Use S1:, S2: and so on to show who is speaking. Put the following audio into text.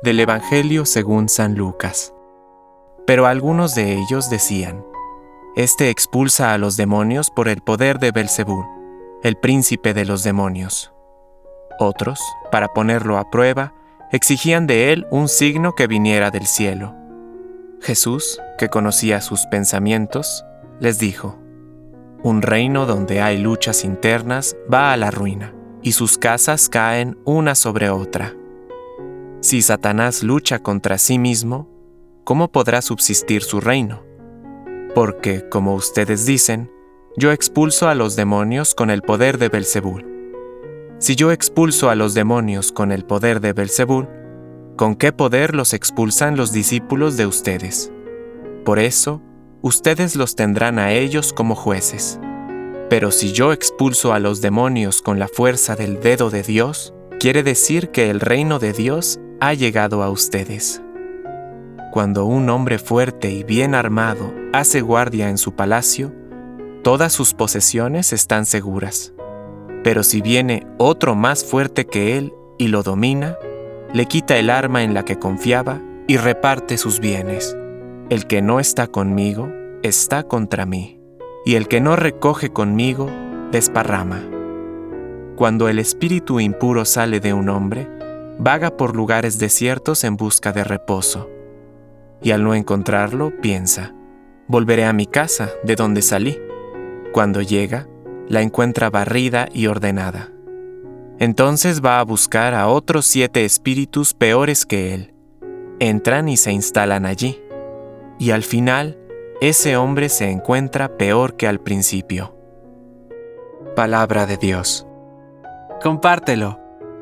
S1: Del Evangelio según San Lucas. Pero algunos de ellos decían: Este expulsa a los demonios por el poder de Belcebú, el príncipe de los demonios. Otros, para ponerlo a prueba, exigían de él un signo que viniera del cielo. Jesús, que conocía sus pensamientos, les dijo: Un reino donde hay luchas internas va a la ruina, y sus casas caen una sobre otra. Si Satanás lucha contra sí mismo, ¿cómo podrá subsistir su reino? Porque, como ustedes dicen, yo expulso a los demonios con el poder de Belzebul. Si yo expulso a los demonios con el poder de Belzebul, ¿con qué poder los expulsan los discípulos de ustedes? Por eso, ustedes los tendrán a ellos como jueces. Pero si yo expulso a los demonios con la fuerza del dedo de Dios, quiere decir que el reino de Dios ha llegado a ustedes. Cuando un hombre fuerte y bien armado hace guardia en su palacio, todas sus posesiones están seguras. Pero si viene otro más fuerte que él y lo domina, le quita el arma en la que confiaba y reparte sus bienes. El que no está conmigo está contra mí, y el que no recoge conmigo desparrama. Cuando el espíritu impuro sale de un hombre, vaga por lugares desiertos en busca de reposo, y al no encontrarlo piensa, volveré a mi casa de donde salí. Cuando llega, la encuentra barrida y ordenada. Entonces va a buscar a otros siete espíritus peores que él. Entran y se instalan allí. Y al final, ese hombre se encuentra peor que al principio. Palabra de Dios. Compártelo.